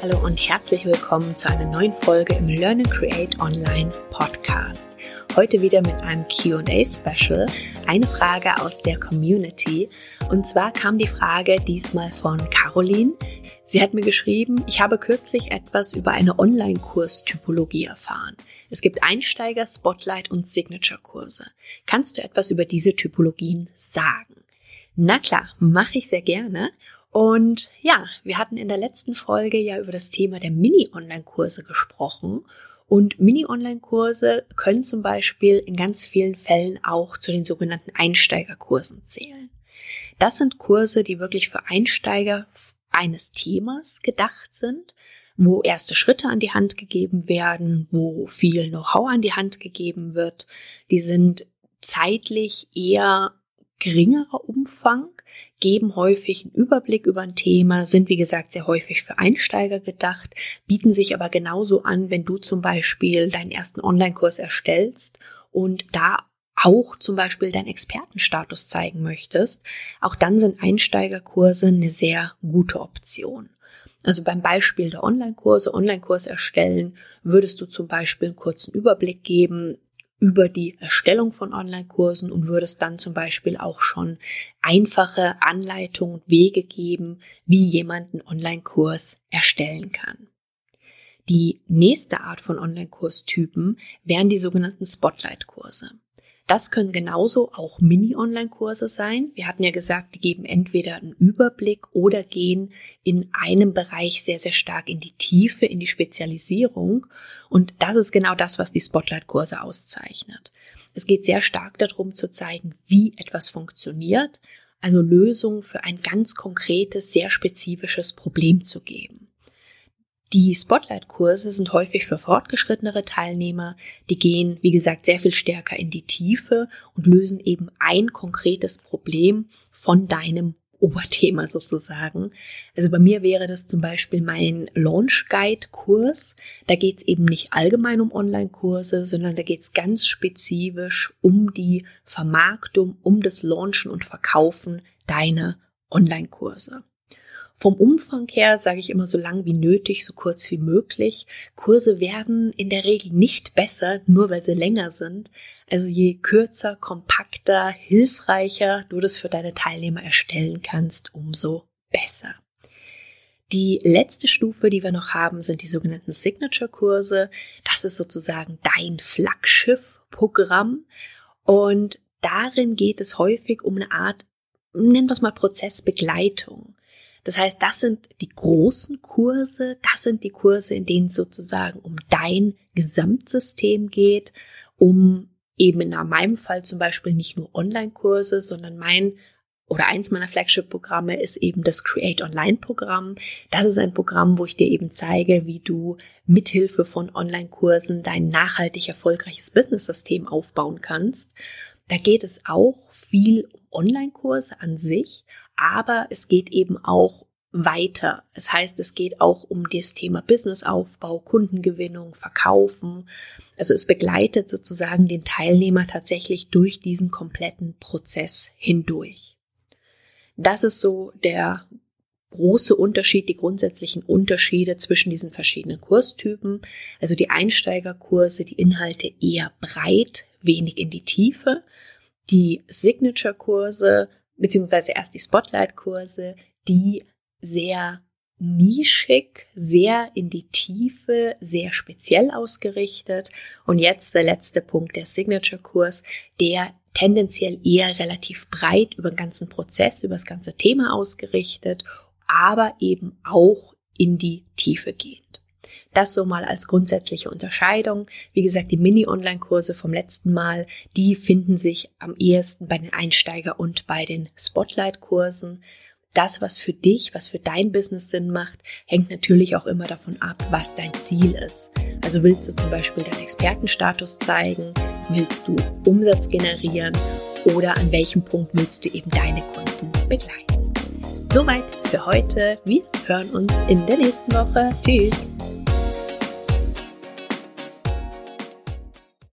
und herzlich willkommen zu einer neuen Folge im Learn and Create Online Podcast. Heute wieder mit einem QA Special, eine Frage aus der Community. Und zwar kam die Frage diesmal von Caroline. Sie hat mir geschrieben, ich habe kürzlich etwas über eine Online-Kurs-Typologie erfahren. Es gibt Einsteiger, Spotlight und Signature-Kurse. Kannst du etwas über diese Typologien sagen? Na klar, mache ich sehr gerne. Und ja, wir hatten in der letzten Folge ja über das Thema der Mini-Online-Kurse gesprochen. Und Mini-Online-Kurse können zum Beispiel in ganz vielen Fällen auch zu den sogenannten Einsteigerkursen zählen. Das sind Kurse, die wirklich für Einsteiger eines Themas gedacht sind, wo erste Schritte an die Hand gegeben werden, wo viel Know-how an die Hand gegeben wird. Die sind zeitlich eher geringerer Umfang, geben häufig einen Überblick über ein Thema, sind wie gesagt sehr häufig für Einsteiger gedacht, bieten sich aber genauso an, wenn du zum Beispiel deinen ersten Online-Kurs erstellst und da auch zum Beispiel deinen Expertenstatus zeigen möchtest, auch dann sind Einsteigerkurse eine sehr gute Option. Also beim Beispiel der Online-Kurse, Online-Kurs erstellen, würdest du zum Beispiel einen kurzen Überblick geben, über die Erstellung von Online-Kursen und würdest dann zum Beispiel auch schon einfache Anleitungen und Wege geben, wie jemand einen Online-Kurs erstellen kann. Die nächste Art von Online-Kurstypen wären die sogenannten Spotlight-Kurse. Das können genauso auch Mini-Online-Kurse sein. Wir hatten ja gesagt, die geben entweder einen Überblick oder gehen in einem Bereich sehr, sehr stark in die Tiefe, in die Spezialisierung. Und das ist genau das, was die Spotlight-Kurse auszeichnet. Es geht sehr stark darum zu zeigen, wie etwas funktioniert, also Lösungen für ein ganz konkretes, sehr spezifisches Problem zu geben. Die Spotlight-Kurse sind häufig für fortgeschrittenere Teilnehmer. Die gehen, wie gesagt, sehr viel stärker in die Tiefe und lösen eben ein konkretes Problem von deinem Oberthema sozusagen. Also bei mir wäre das zum Beispiel mein Launch Guide Kurs. Da geht es eben nicht allgemein um Online-Kurse, sondern da geht es ganz spezifisch um die Vermarktung, um das Launchen und Verkaufen deiner Online-Kurse. Vom Umfang her sage ich immer so lang wie nötig, so kurz wie möglich. Kurse werden in der Regel nicht besser, nur weil sie länger sind. Also je kürzer, kompakter, hilfreicher du das für deine Teilnehmer erstellen kannst, umso besser. Die letzte Stufe, die wir noch haben, sind die sogenannten Signature-Kurse. Das ist sozusagen dein Flaggschiff-Programm. Und darin geht es häufig um eine Art, nennen wir es mal Prozessbegleitung. Das heißt, das sind die großen Kurse, das sind die Kurse, in denen es sozusagen um dein Gesamtsystem geht, um eben in meinem Fall zum Beispiel nicht nur Online-Kurse, sondern mein oder eins meiner Flagship-Programme ist eben das Create Online-Programm. Das ist ein Programm, wo ich dir eben zeige, wie du mithilfe von Online-Kursen dein nachhaltig erfolgreiches Business-System aufbauen kannst. Da geht es auch viel um Online-Kurse an sich, aber es geht eben auch weiter. Es heißt, es geht auch um das Thema Businessaufbau, Kundengewinnung, Verkaufen. Also es begleitet sozusagen den Teilnehmer tatsächlich durch diesen kompletten Prozess hindurch. Das ist so der große Unterschied, die grundsätzlichen Unterschiede zwischen diesen verschiedenen Kurstypen. Also die Einsteigerkurse, die Inhalte eher breit, wenig in die Tiefe. Die Signature-Kurse beziehungsweise erst die Spotlight-Kurse, die sehr nischig, sehr in die Tiefe, sehr speziell ausgerichtet. Und jetzt der letzte Punkt, der Signature-Kurs, der tendenziell eher relativ breit über den ganzen Prozess, über das ganze Thema ausgerichtet, aber eben auch in die Tiefe geht. Das so mal als grundsätzliche Unterscheidung. Wie gesagt, die Mini-Online-Kurse vom letzten Mal, die finden sich am ehesten bei den Einsteiger- und bei den Spotlight-Kursen. Das, was für dich, was für dein Business Sinn macht, hängt natürlich auch immer davon ab, was dein Ziel ist. Also willst du zum Beispiel deinen Expertenstatus zeigen? Willst du Umsatz generieren? Oder an welchem Punkt willst du eben deine Kunden begleiten? Soweit für heute. Wir hören uns in der nächsten Woche. Tschüss!